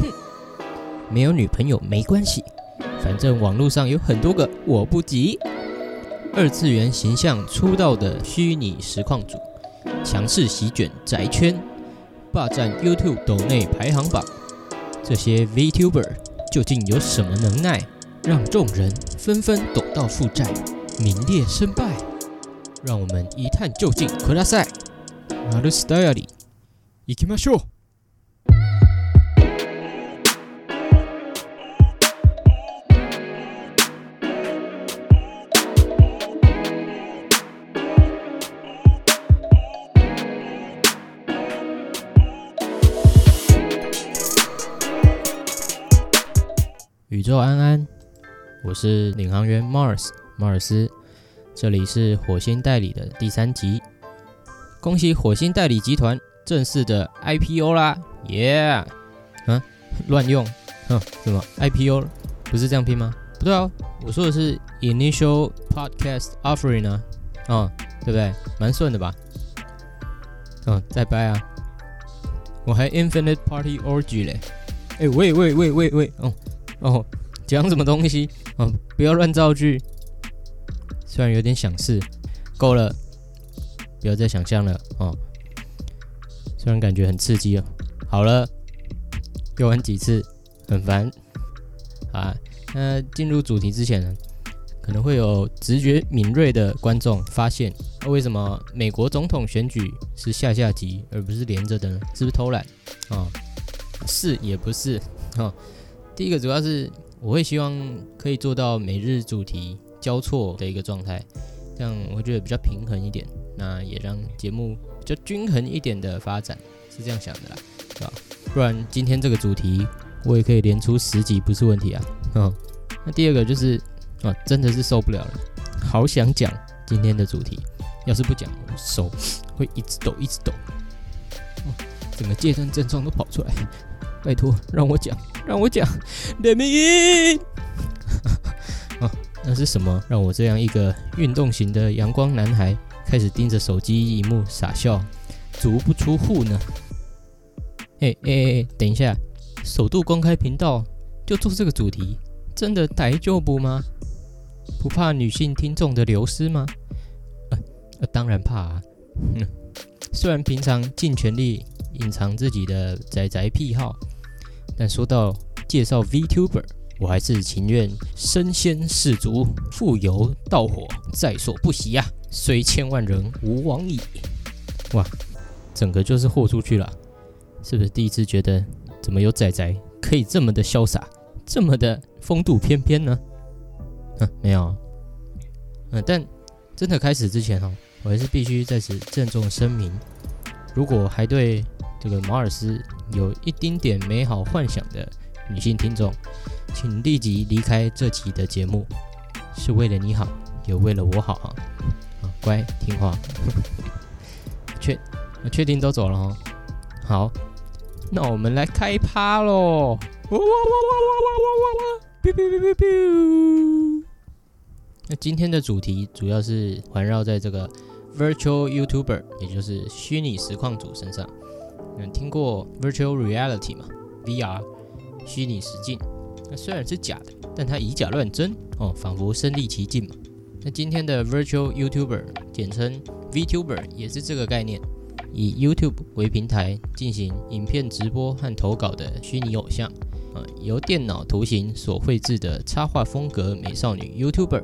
哼，没有女朋友没关系，反正网络上有很多个我不急。二次元形象出道的虚拟实况组，强势席卷宅圈，霸占 YouTube 抖内排行榜。这些 VTuber 究竟有什么能耐，让众人纷纷抖到负债，名列身败？让我们一探究竟。ください。ナルスダイアリー、行きましょう。 我是领航员 Mars 马尔斯，这里是火星代理的第三集。恭喜火星代理集团正式的 IPO 啦！耶！啊，乱用，哼，什么 IPO 不是这样拼吗？不对啊，我说的是 Initial Podcast Offering 啊，哦，对不对？蛮顺的吧？嗯，再掰啊！我还 Infinite Party Orgy 嘞！哎，喂喂喂喂喂，哦。哦，讲什么东西？哦，不要乱造句。虽然有点想事，够了，不要再想象了。哦，虽然感觉很刺激哦。好了，又玩几次，很烦。啊，那进入主题之前呢，可能会有直觉敏锐的观众发现，为什么美国总统选举是下下集而不是连着的呢？是不是偷懒？啊，是也不是？哈。第一个主要是我会希望可以做到每日主题交错的一个状态，这样我觉得比较平衡一点，那也让节目比较均衡一点的发展，是这样想的啦，对吧？不然今天这个主题我也可以连出十集不是问题啊。嗯，那第二个就是啊，真的是受不了了，好想讲今天的主题，要是不讲，手会一直抖一直抖，整个戒断症状都跑出来。拜托，让我讲，让我讲，Let me in。啊，那是什么让我这样一个运动型的阳光男孩开始盯着手机荧幕傻笑，足不出户呢？哎哎哎，等一下，首度公开频道就做这个主题，真的逮就不吗？不怕女性听众的流失吗？呃，当然怕啊。虽然平常尽全力隐藏自己的宅宅癖好。但说到介绍 VTuber，我还是情愿身先士卒，赴油蹈火，在所不惜呀！虽千万人，吾往矣。哇，整个就是豁出去了，是不是第一次觉得怎么有仔仔可以这么的潇洒，这么的风度翩翩呢？嗯，没有。嗯，但真的开始之前哈，我还是必须在此郑重声明，如果还对。这个马尔斯有一丁点美好幻想的女性听众，请立即离开这期的节目，是为了你好，也为了我好哈。啊，乖听话，确确定都走了哈。好，那我们来开趴喽！哇哇哇哇哇哇哇哇！biu biu biu biu biu。那今天的主题主要是环绕在这个 virtual YouTuber，也就是虚拟实况组身上。有听过 virtual reality 吗？VR 虚拟实境，那虽然是假的，但它以假乱真哦，仿佛身临其境嘛。那今天的 virtual YouTuber，简称 VTuber，也是这个概念，以 YouTube 为平台进行影片直播和投稿的虚拟偶像啊，由电脑图形所绘制的插画风格美少女 YouTuber。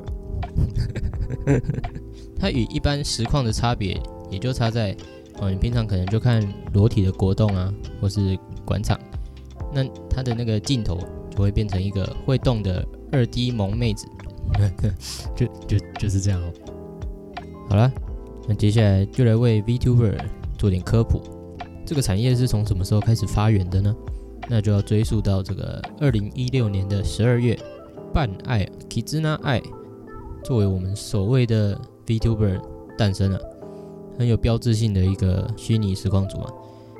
它与一般实况的差别，也就差在。哦，你平常可能就看裸体的国动啊，或是广场，那它的那个镜头就会变成一个会动的二 D 萌妹子，就就就是这样哦。好了，那接下来就来为 VTuber 做点科普。这个产业是从什么时候开始发源的呢？那就要追溯到这个二零一六年的十二月，半爱 Kizuna 爱作为我们所谓的 VTuber 诞生了。很有标志性的一个虚拟实况组啊，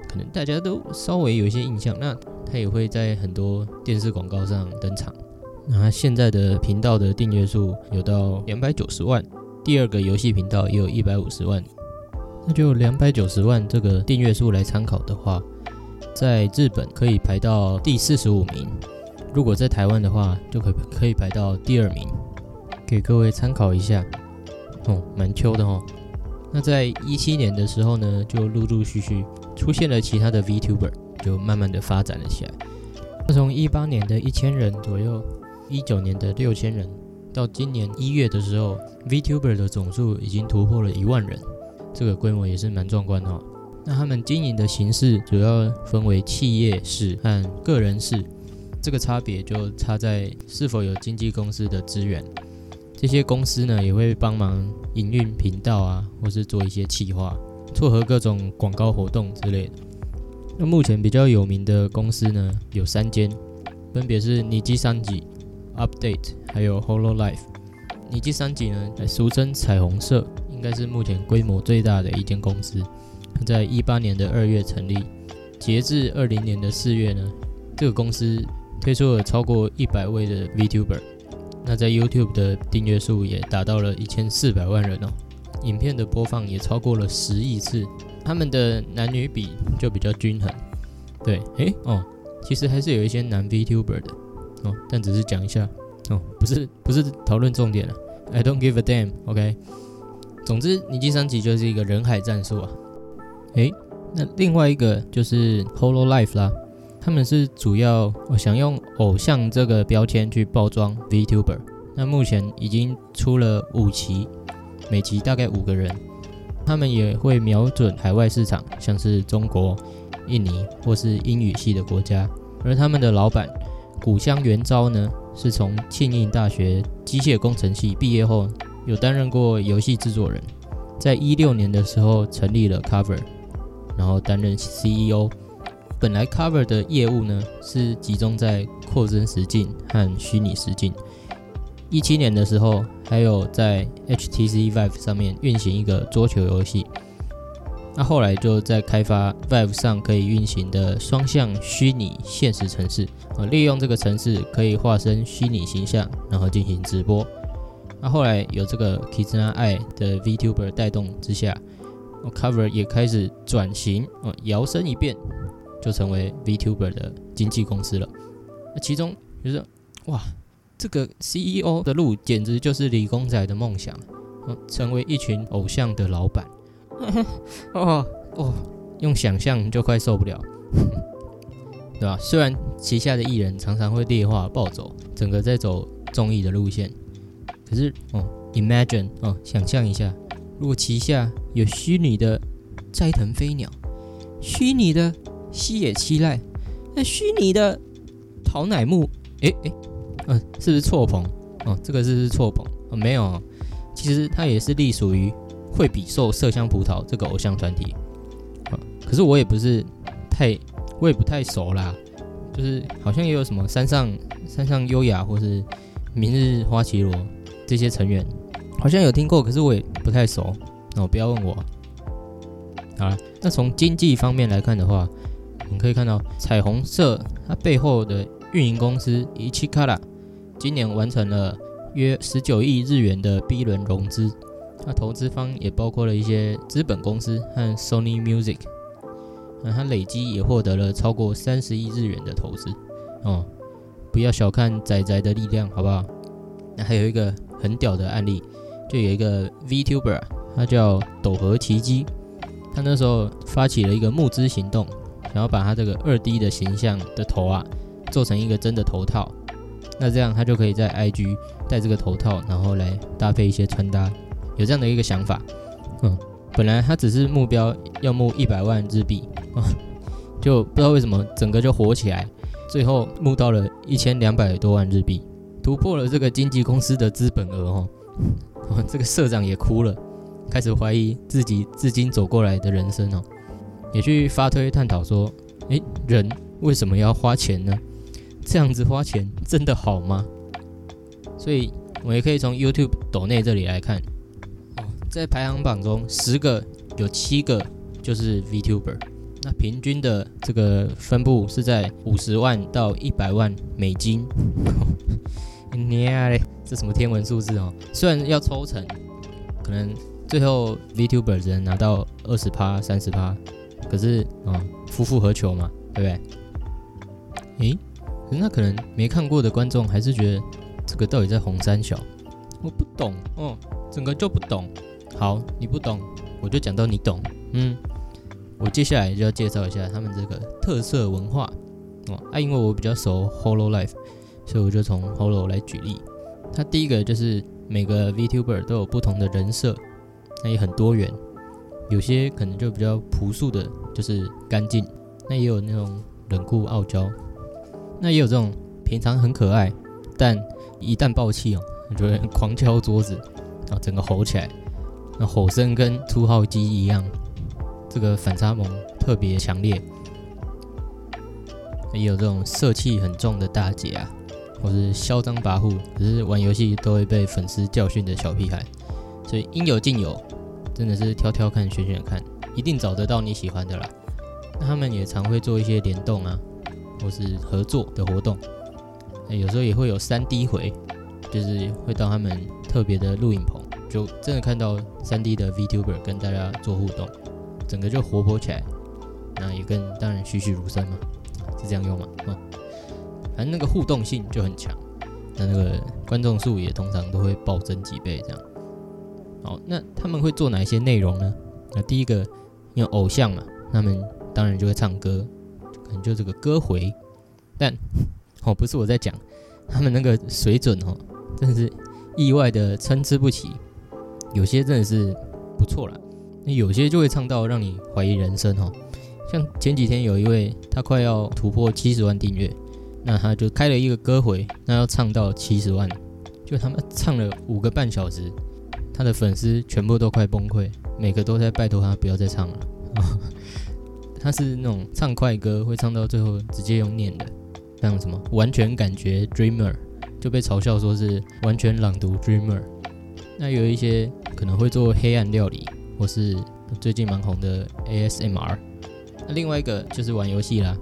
可能大家都稍微有一些印象。那它也会在很多电视广告上登场。那现在的频道的订阅数有到两百九十万，第二个游戏频道也有一百五十万。那就两百九十万这个订阅数来参考的话，在日本可以排到第四十五名，如果在台湾的话，就可可以排到第二名，给各位参考一下。哦，蛮秋的哦。那在一七年的时候呢，就陆陆续续出现了其他的 VTuber，就慢慢的发展了起来。那从一八年的一千人左右，一九年的六千人，到今年一月的时候，VTuber 的总数已经突破了一万人，这个规模也是蛮壮观的。那他们经营的形式主要分为企业式和个人式，这个差别就差在是否有经纪公司的资源。这些公司呢也会帮忙营运频道啊，或是做一些企划，撮合各种广告活动之类的。那目前比较有名的公司呢有三间，分别是尼基三吉、Update 还有 Hololive。尼基三吉呢，俗称彩虹社，应该是目前规模最大的一间公司。它在一八年的二月成立，截至二零年的四月呢，这个公司推出了超过一百位的 VTuber。那在 YouTube 的订阅数也达到了一千四百万人哦，影片的播放也超过了十亿次。他们的男女比就比较均衡。对，诶，哦，其实还是有一些男 VTuber 的哦，但只是讲一下哦，不是不是讨论重点了。I don't give a damn，OK。总之，尼基三级就是一个人海战术啊。诶，那另外一个就是 Holo Life 啦。他们是主要我想用偶像这个标签去包装 VTuber，那目前已经出了五期，每期大概五个人。他们也会瞄准海外市场，像是中国、印尼或是英语系的国家。而他们的老板古香元昭呢，是从庆应大学机械工程系毕业后，有担任过游戏制作人，在一六年的时候成立了 Cover，然后担任 CEO。本来 Cover 的业务呢是集中在扩增实境和虚拟实境。一七年的时候，还有在 HTC Vive 上面运行一个桌球游戏。那后来就在开发 Vive 上可以运行的双向虚拟现实城市，呃，利用这个城市可以化身虚拟形象，然后进行直播。那后来有这个 Kizuna 爱的 VTuber 带动之下，Cover 也开始转型，哦，摇身一变。就成为 VTuber 的经纪公司了。那其中就是哇，这个 CEO 的路简直就是理工仔的梦想，成为一群偶像的老板。哦哦，用想象就快受不了，对吧？虽然旗下的艺人常常会劣化暴走，整个在走综艺的路线，可是哦，Imagine 哦，想象一下，如果旗下有虚拟的斋藤飞鸟，虚拟的。西野七濑，那虚拟的桃乃木，诶诶，嗯，是不是错棚？哦，这个是是错棚哦，没有，其实它也是隶属于惠比寿麝香葡萄这个偶像团体。啊，可是我也不是太，我也不太熟啦，就是好像也有什么山上山上优雅或是明日花绮罗这些成员，好像有听过，可是我也不太熟。哦，不要问我。好了，那从经济方面来看的话。我们可以看到彩虹社它背后的运营公司 Ichikara 今年完成了约十九亿日元的 B 轮融资，那投资方也包括了一些资本公司和 Sony Music，那它累积也获得了超过三十亿日元的投资哦，不要小看仔仔的力量，好不好？那还有一个很屌的案例，就有一个 VTuber，他叫斗河奇迹，他那时候发起了一个募资行动。然后把他这个二 D 的形象的头啊，做成一个真的头套，那这样他就可以在 IG 戴这个头套，然后来搭配一些穿搭，有这样的一个想法。嗯，本来他只是目标要募一百万日币啊，就不知道为什么整个就火起来，最后募到了一千两百多万日币，突破了这个经纪公司的资本额哦。这个社长也哭了，开始怀疑自己至今走过来的人生哦。也去发推探讨说，诶，人为什么要花钱呢？这样子花钱真的好吗？所以，我也可以从 YouTube 抖内这里来看，哦，在排行榜中，十个有七个就是 VTuber，那平均的这个分布是在五十万到一百万美金。你嘞，这什么天文数字哦？虽然要抽成，可能最后 VTuber 只能拿到二十趴、三十趴。可是嗯，夫复何求嘛？对不对？诶，那可能没看过的观众还是觉得这个到底在红三小？我不懂哦，整个就不懂。好，你不懂，我就讲到你懂。嗯，我接下来就要介绍一下他们这个特色文化哦。啊，因为我比较熟 Hollow Life，所以我就从 Hollow 来举例。它第一个就是每个 VTuber 都有不同的人设，那也很多元。有些可能就比较朴素的，就是干净；那也有那种冷酷傲娇，那也有这种平常很可爱，但一旦爆气哦，就会狂敲桌子，然后整个吼起来，那吼声跟出号机一样，这个反差萌特别强烈。也有这种色气很重的大姐啊，或是嚣张跋扈，可是玩游戏都会被粉丝教训的小屁孩，所以应有尽有。真的是挑挑看，选选看，一定找得到你喜欢的啦。那他们也常会做一些联动啊，或是合作的活动。有时候也会有三 D 回，就是会到他们特别的录影棚，就真的看到三 D 的 VTuber 跟大家做互动，整个就活泼起来。那也跟当然栩栩如生嘛，是这样用嘛？嗯，反正那个互动性就很强，那那个观众数也通常都会暴增几倍这样。好，那他们会做哪一些内容呢？那第一个，因为偶像嘛，他们当然就会唱歌，可能就这个歌回。但哦，不是我在讲，他们那个水准哦，真的是意外的参差不齐。有些真的是不错啦，那有些就会唱到让你怀疑人生哦。像前几天有一位，他快要突破七十万订阅，那他就开了一个歌回，那要唱到七十万，就他们唱了五个半小时。他的粉丝全部都快崩溃，每个都在拜托他不要再唱了。他是那种唱快歌会唱到最后直接用念的，像什么完全感觉 Dreamer 就被嘲笑说是完全朗读 Dreamer。那有一些可能会做黑暗料理，或是最近蛮红的 ASMR。那另外一个就是玩游戏啦，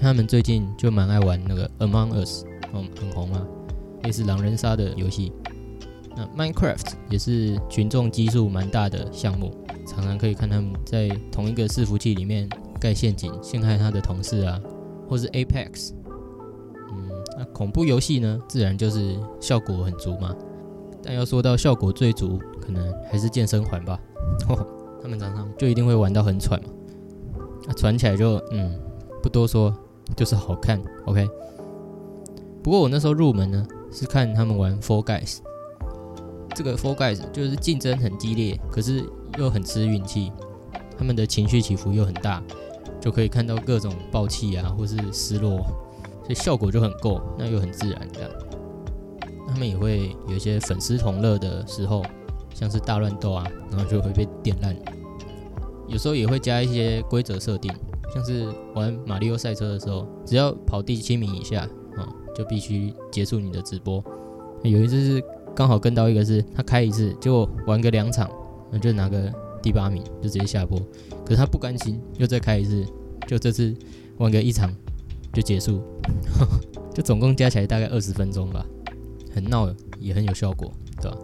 他们最近就蛮爱玩那个 Among Us，嗯，很红啊，类似狼人杀的游戏。那 Minecraft 也是群众基数蛮大的项目，常常可以看他们在同一个伺服器里面盖陷阱，陷害他的同事啊，或是 Apex。嗯，那恐怖游戏呢，自然就是效果很足嘛。但要说到效果最足，可能还是健身环吧。他们常常就一定会玩到很喘嘛。那喘起来就嗯，不多说，就是好看。OK。不过我那时候入门呢，是看他们玩 Four Guys。这个 Four Guys 就是竞争很激烈，可是又很吃运气，他们的情绪起伏又很大，就可以看到各种爆气啊，或是失落，所以效果就很够，那又很自然这样。他们也会有一些粉丝同乐的时候，像是大乱斗啊，然后就会被点烂。有时候也会加一些规则设定，像是玩马里奥赛车的时候，只要跑第七名以下啊，就必须结束你的直播。有一次是。刚好跟到一个是他开一次，结果玩个两场，那就拿个第八名就直接下播。可是他不甘心，又再开一次，就这次玩个一场就结束，就总共加起来大概二十分钟吧，很闹也很有效果，对吧？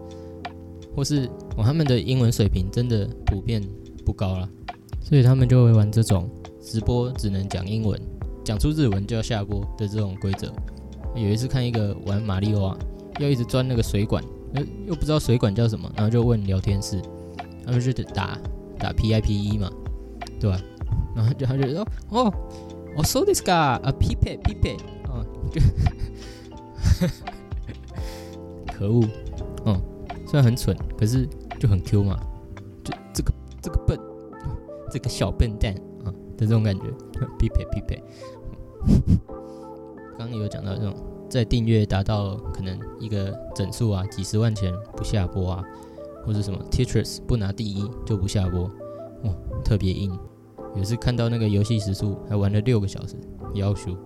或是哦，他们的英文水平真的普遍不高了，所以他们就会玩这种直播只能讲英文，讲出日文就要下播的这种规则。有一次看一个玩马里奥啊。要一直钻那个水管，又又不知道水管叫什么，然后就问聊天室，然后就打打 P I P E 嘛，对吧？然后就他就说哦，我 saw this guy 啊，P P P P，啊，就 可恶，嗯，虽然很蠢，可是就很 Q 嘛，就这个这个笨，这个小笨蛋啊的这种感觉，P P P P，刚刚有讲到这种。在订阅达到可能一个整数啊，几十万前不下播啊，或者什么 Tetris 不拿第一就不下播，哦，特别硬。也是看到那个游戏时速还玩了六个小时，要求。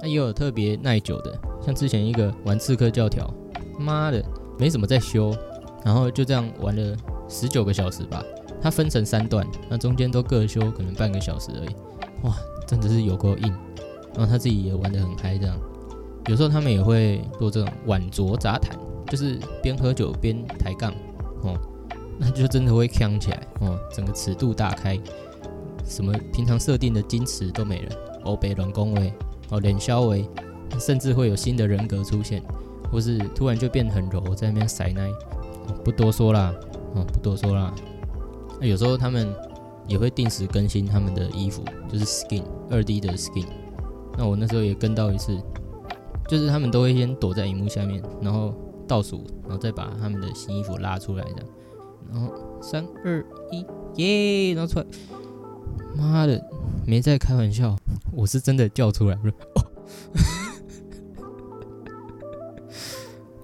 那也有特别耐久的，像之前一个玩刺客教条，妈的没怎么在修，然后就这样玩了十九个小时吧。它分成三段，那中间都各修可能半个小时而已。哇，真的是有够硬。然后他自己也玩得很嗨，这样。有时候他们也会做这种晚酌杂谈，就是边喝酒边抬杠，哦，那就真的会呛起来，哦，整个尺度大开，什么平常设定的矜持都没了，欧北软恭维，哦脸消维，甚至会有新的人格出现，或是突然就变很柔，在那边塞奶，不多说啦，哦不多说啦。那有时候他们也会定时更新他们的衣服，就是 skin 二 D 的 skin。那我那时候也跟到一次，就是他们都会先躲在荧幕下面，然后倒数，然后再把他们的新衣服拉出来这样，然后三二一耶，然后出来，妈的，没在开玩笑，我是真的叫出来了，哦，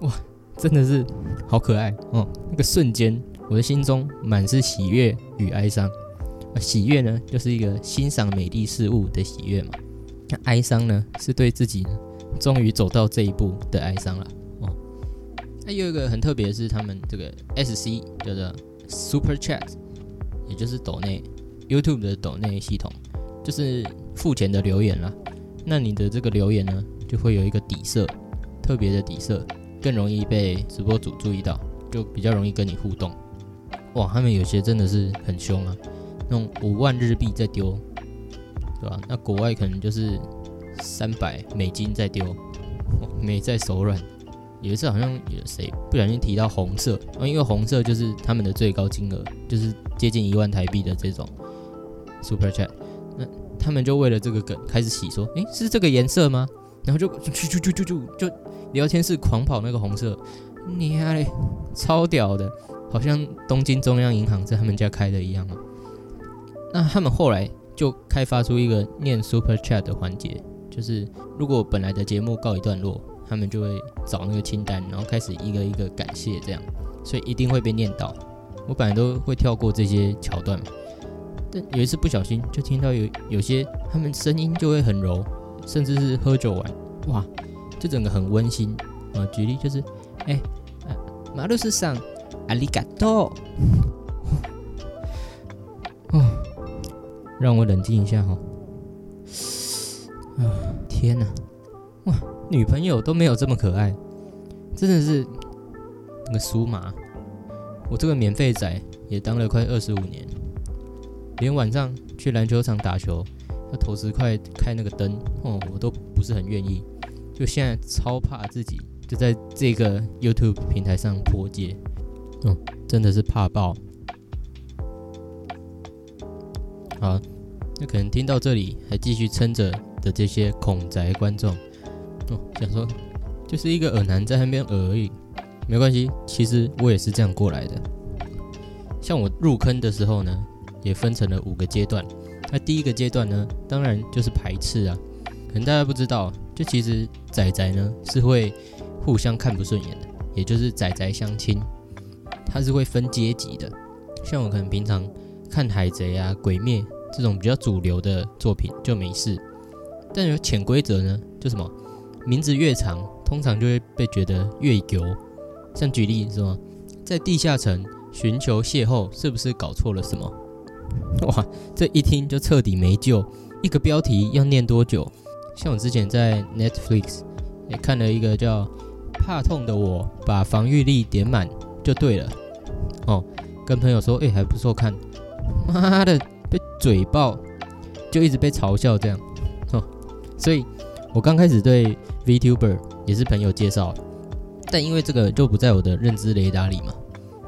哇，真的是好可爱哦，那个瞬间，我的心中满是喜悦与哀伤，喜悦呢，就是一个欣赏美丽事物的喜悦嘛。那哀伤呢，是对自己终于走到这一步的哀伤了哦。那有一个很特别的是，他们这个 S C 叫做 Super Chat，也就是抖内 YouTube 的抖内系统，就是付钱的留言啦。那你的这个留言呢，就会有一个底色，特别的底色，更容易被直播主注意到，就比较容易跟你互动。哇，他们有些真的是很凶啊，那种五万日币在丢。对吧？那国外可能就是三百美金在丢，美在手软。有一次好像有谁不小心提到红色，因为红色就是他们的最高金额，就是接近一万台币的这种 super chat。那他们就为了这个梗开始洗说，诶，是这个颜色吗？然后就就就就就就就聊天室狂跑那个红色，你嘞，超屌的，好像东京中央银行在他们家开的一样啊。那他们后来。就开发出一个念 Super Chat 的环节，就是如果本来的节目告一段落，他们就会找那个清单，然后开始一个一个感谢这样，所以一定会被念到。我本来都会跳过这些桥段，但有一次不小心就听到有有些他们声音就会很柔，甚至是喝酒完，哇，就整个很温馨啊。举例就是，哎，马路上阿里嘎多，哦。让我冷静一下哈。啊，天哪！哇，女朋友都没有这么可爱，真的是那个苏麻。我这个免费仔也当了快二十五年，连晚上去篮球场打球要投十块开那个灯哦，我都不是很愿意。就现在超怕自己就在这个 YouTube 平台上破戒，嗯，真的是怕爆。好。那可能听到这里还继续撑着的这些恐宅观众，哦，想说就是一个耳男在那边耳而已，没关系，其实我也是这样过来的。像我入坑的时候呢，也分成了五个阶段。那第一个阶段呢，当然就是排斥啊。可能大家不知道，就其实仔仔呢是会互相看不顺眼的，也就是仔仔相亲，他是会分阶级的。像我可能平常看海贼啊、鬼灭。这种比较主流的作品就没事，但有潜规则呢，就什么名字越长，通常就会被觉得越油。像举例是吗？在地下城寻求邂逅，是不是搞错了什么？哇，这一听就彻底没救。一个标题要念多久？像我之前在 Netflix 也看了一个叫《怕痛的我》，把防御力点满就对了。哦，跟朋友说，哎，还不错看。妈的！被嘴爆，就一直被嘲笑这样，所以我刚开始对 VTuber 也是朋友介绍，但因为这个就不在我的认知雷达里嘛，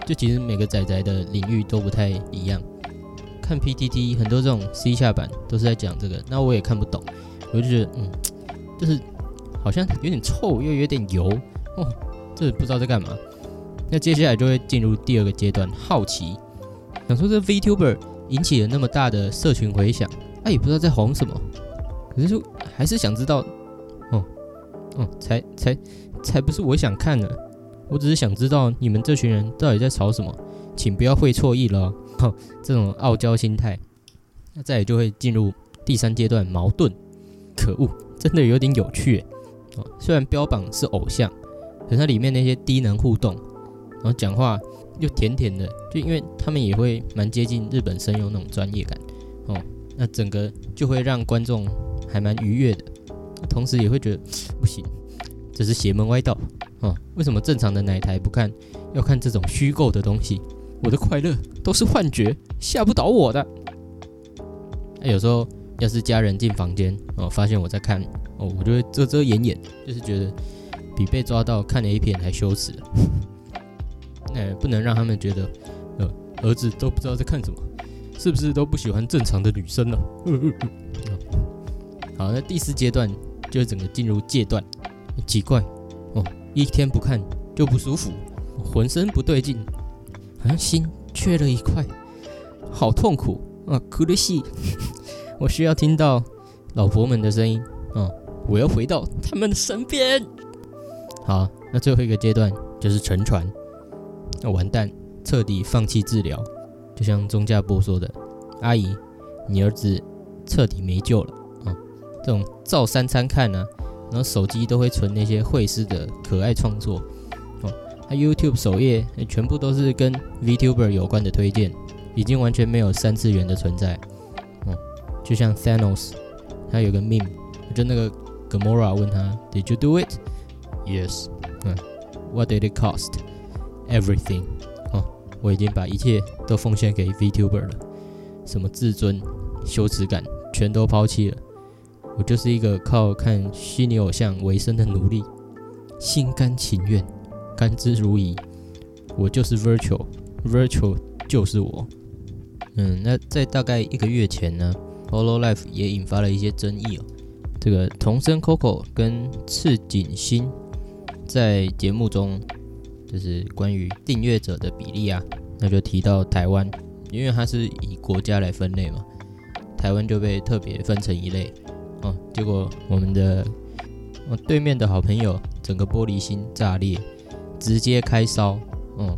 就其实每个仔仔的领域都不太一样。看 PTT 很多这种 C 下版都是在讲这个，那我也看不懂，我就觉得嗯，就是好像有点臭又有点油，哦，这不知道在干嘛。那接下来就会进入第二个阶段，好奇，想说这 VTuber。引起了那么大的社群回响，啊，也不知道在红什么，可是还是想知道，哦，哦，才才才不是我想看的，我只是想知道你们这群人到底在吵什么，请不要会错意了，哦，这种傲娇心态，那再也就会进入第三阶段矛盾，可恶，真的有点有趣，哦，虽然标榜是偶像，可是它里面那些低能互动，然后讲话。又甜甜的，就因为他们也会蛮接近日本声优那种专业感。哦，那整个就会让观众还蛮愉悦的，同时也会觉得 不行，这是邪门歪道哦。为什么正常的奶台不看，要看这种虚构的东西？我的快乐都是幻觉，吓不倒我的。那有时候要是家人进房间哦，发现我在看哦，我就会遮遮掩掩，就是觉得比被抓到看 A 片还羞耻。那，不能让他们觉得，呃，儿子都不知道在看什么，是不是都不喜欢正常的女生呢？好，那第四阶段就是整个进入戒断，奇怪哦，一天不看就不舒服，浑身不对劲，好像心缺了一块，好痛苦啊，苦的西。我需要听到老婆们的声音哦，我要回到他们的身边。好，那最后一个阶段就是沉船，那完蛋，彻底放弃治疗，就像钟家波说的：“阿姨，你儿子彻底没救了！”这种照三餐看呢，然后手机都会存那些会师的可爱创作哦，他 YouTube 首页全部都是跟 VTuber 有关的推荐，已经完全没有三次元的存在哦。就像 Thanos，他有个 meme，就那个 Gamora 问他，Did you do it? Yes. 嗯，What did it cost? Everything. 哦，我已经把一切都奉献给 VTuber 了，什么自尊、羞耻感全都抛弃了。我就是一个靠看虚拟偶像为生的奴隶，心甘情愿，甘之如饴。我就是 Virtual，Virtual 就是我。嗯，那在大概一个月前呢？Holo Life 也引发了一些争议哦。这个童声 Coco 跟赤井星在节目中，就是关于订阅者的比例啊，那就提到台湾，因为它是以国家来分类嘛，台湾就被特别分成一类哦。结果我们的对面的好朋友整个玻璃心炸裂，直接开烧哦。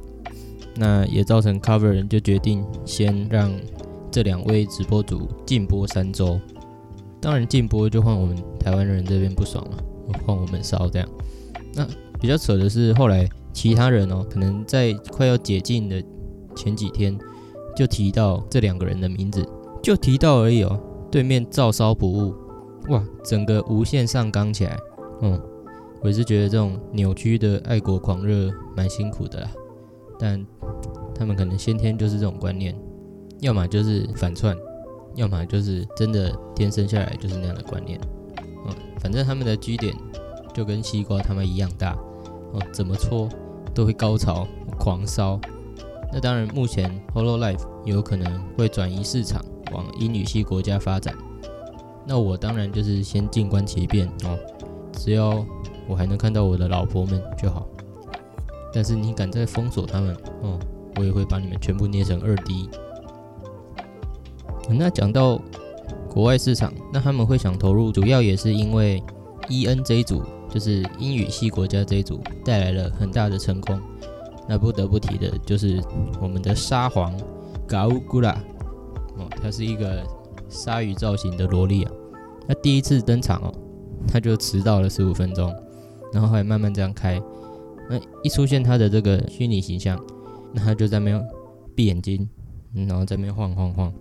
那也造成 Cover 人就决定先让。这两位直播主禁播三周，当然禁播就换我们台湾人这边不爽了，换我们烧这样。那比较扯的是，后来其他人哦，可能在快要解禁的前几天就提到这两个人的名字，就提到而已哦。对面照烧不误，哇，整个无限上纲起来。嗯，我是觉得这种扭曲的爱国狂热蛮辛苦的啦，但他们可能先天就是这种观念。要么就是反串，要么就是真的天生下来就是那样的观念。嗯，反正他们的居点就跟西瓜他们一样大，哦，怎么搓都会高潮狂烧。那当然，目前 Holo Life 有可能会转移市场往英语系国家发展。那我当然就是先静观其变哦，只要我还能看到我的老婆们就好。但是你敢再封锁他们，哦，我也会把你们全部捏成二 D。那讲到国外市场，那他们会想投入，主要也是因为 E N 这一组，就是英语系国家这一组带来了很大的成功。那不得不提的就是我们的沙皇 Gaugula，哦，他是一个鲨鱼造型的萝莉啊。那第一次登场哦，他就迟到了十五分钟，然后后来慢慢这样开。那一出现他的这个虚拟形象，那他就在那边闭眼睛，然后在那边晃晃晃。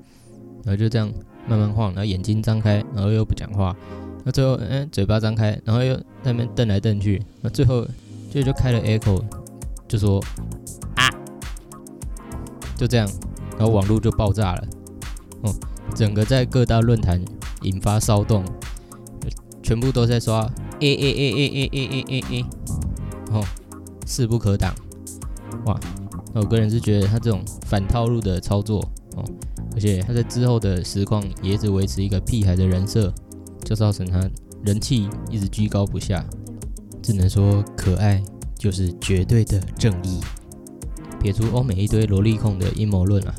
然后就这样慢慢晃，然后眼睛张开，然后又不讲话，那最后嗯嘴巴张开，然后又在那边瞪来瞪去，那最后就就开了 echo，就说啊，就这样，然后网络就爆炸了，哦，整个在各大论坛引发骚动，全部都在刷 a a a a a a a a a，哦，势不可挡，哇，我个人是觉得他这种反套路的操作，哦。而且他在之后的实况也只维持一个屁孩的人设，就造成他人气一直居高不下。只能说可爱就是绝对的正义。撇除欧美一堆萝莉控的阴谋论啊，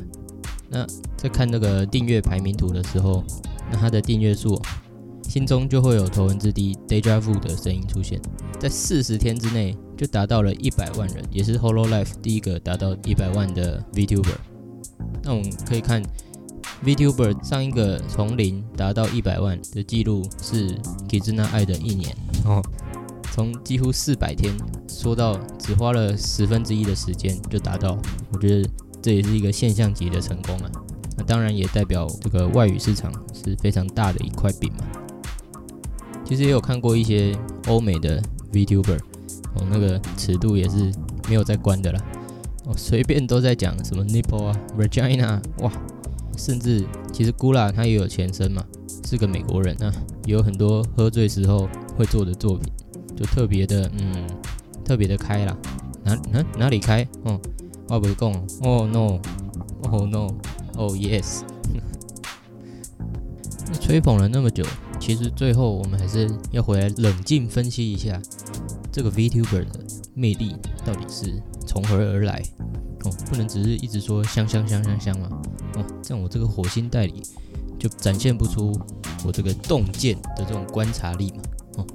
那在看那个订阅排名图的时候，那他的订阅数心中就会有头文字 D Deja Vu 的声音出现，在四十天之内就达到了一百万人，也是 Holo Life 第一个达到一百万的 VTuber。那我们可以看。VTuber 上一个从零达到一百万的记录是《Kizuna 爱的一年》哦，从几乎四百天说到只花了十分之一的时间就达到，我觉得这也是一个现象级的成功啊。那当然也代表这个外语市场是非常大的一块饼嘛。其实也有看过一些欧美的 VTuber 哦，那个尺度也是没有在关的啦，哦，随便都在讲什么 nipple 啊、vagina 哇。甚至其实 Gula 他也有前身嘛，是个美国人啊，也有很多喝醉时候会做的作品，就特别的嗯，特别的开啦。哪哪哪里开？哦，我不会讲。哦 no，哦 no，哦 yes。吹捧了那么久，其实最后我们还是要回来冷静分析一下这个 VTuber 的魅力到底是从何而来。哦，不能只是一直说香香香香香嘛。哦，这样我这个火星代理就展现不出我这个洞见的这种观察力嘛。哦，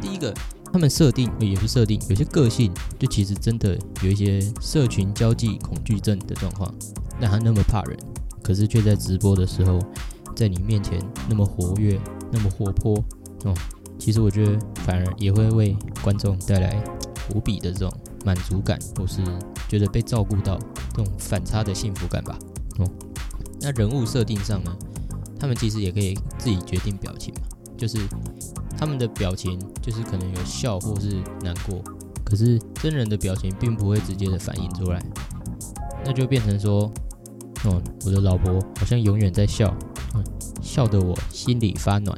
第一个，他们设定也是设定，有些个性就其实真的有一些社群交际恐惧症的状况，让他那么怕人，可是却在直播的时候。在你面前那么活跃，那么活泼哦，其实我觉得反而也会为观众带来无比的这种满足感，或是觉得被照顾到这种反差的幸福感吧。哦，那人物设定上呢，他们其实也可以自己决定表情嘛，就是他们的表情就是可能有笑或是难过，可是真人的表情并不会直接的反映出来，那就变成说，哦，我的老婆好像永远在笑。笑得我心里发暖，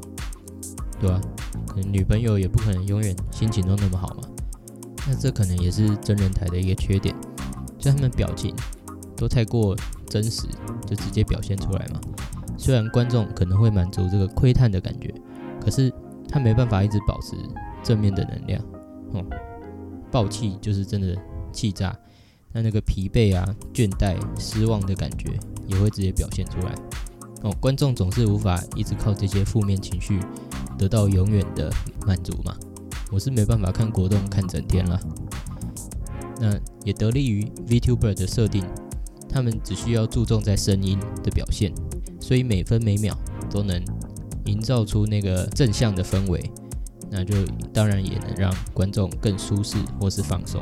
对吧？可能女朋友也不可能永远心情都那么好嘛。那这可能也是真人台的一个缺点，就他们表情都太过真实，就直接表现出来嘛。虽然观众可能会满足这个窥探的感觉，可是他没办法一直保持正面的能量。哦，暴气就是真的气炸，那那个疲惫啊、倦怠、失望的感觉也会直接表现出来。哦，观众总是无法一直靠这些负面情绪得到永远的满足嘛。我是没办法看国动看整天了。那也得力于 VTuber 的设定，他们只需要注重在声音的表现，所以每分每秒都能营造出那个正向的氛围，那就当然也能让观众更舒适或是放松。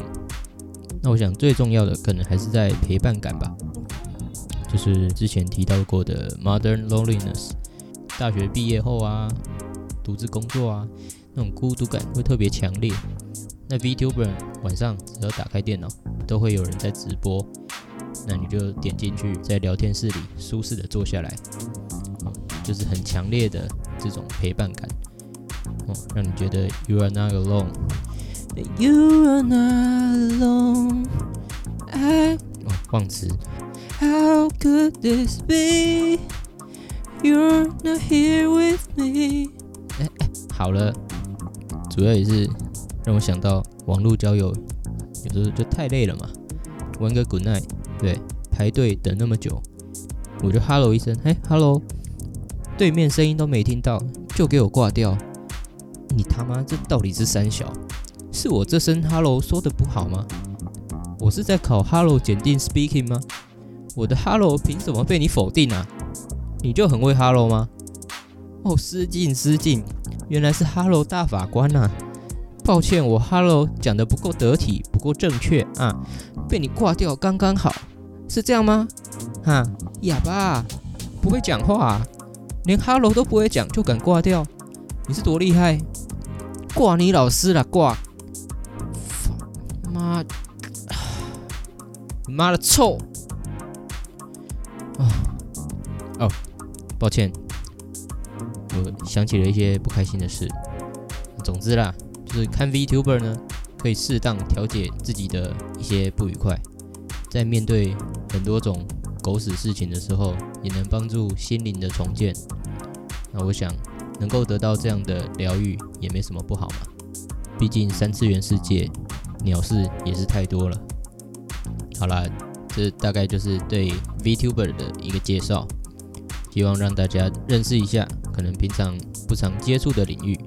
那我想最重要的可能还是在陪伴感吧。就是之前提到过的 modern loneliness，大学毕业后啊，独自工作啊，那种孤独感会特别强烈。那 VTuber 晚上只要打开电脑，都会有人在直播，那你就点进去，在聊天室里舒适的坐下来，就是很强烈的这种陪伴感，哦，让你觉得 you are not alone，you are not alone，I，哦，忘词。How could this be? You're not here with me. 哎哎，好了，主要也是让我想到网络交友，有时候就太累了嘛，玩个 Good night，对，排队等那么久，我就 Hello 一声，嘿，Hello，对面声音都没听到，就给我挂掉，你他妈这到底是三小？是我这声 Hello 说的不好吗？我是在考 Hello 检定 Speaking 吗？我的 Hello 凭什么被你否定啊？你就很会 Hello 吗？哦，失敬失敬，原来是 Hello 大法官呐！抱歉，我 Hello 讲的不够得体，不够正确啊，被你挂掉刚刚好，是这样吗？哈，哑巴，不会讲话，连 Hello 都不会讲就敢挂掉，你是多厉害？挂你老师了，挂！妈，你妈的臭！啊哦，抱歉，我想起了一些不开心的事。总之啦，就是看 VTuber 呢，可以适当调节自己的一些不愉快，在面对很多种狗屎事情的时候，也能帮助心灵的重建。那我想，能够得到这样的疗愈，也没什么不好嘛。毕竟三次元世界鸟事也是太多了。好啦。这大概就是对 VTuber 的一个介绍，希望让大家认识一下可能平常不常接触的领域。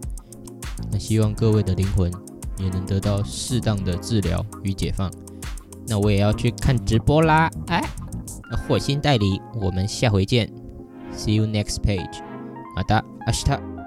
那希望各位的灵魂也能得到适当的治疗与解放。那我也要去看直播啦！哎，火星代理，我们下回见，See you next page，马达阿西塔。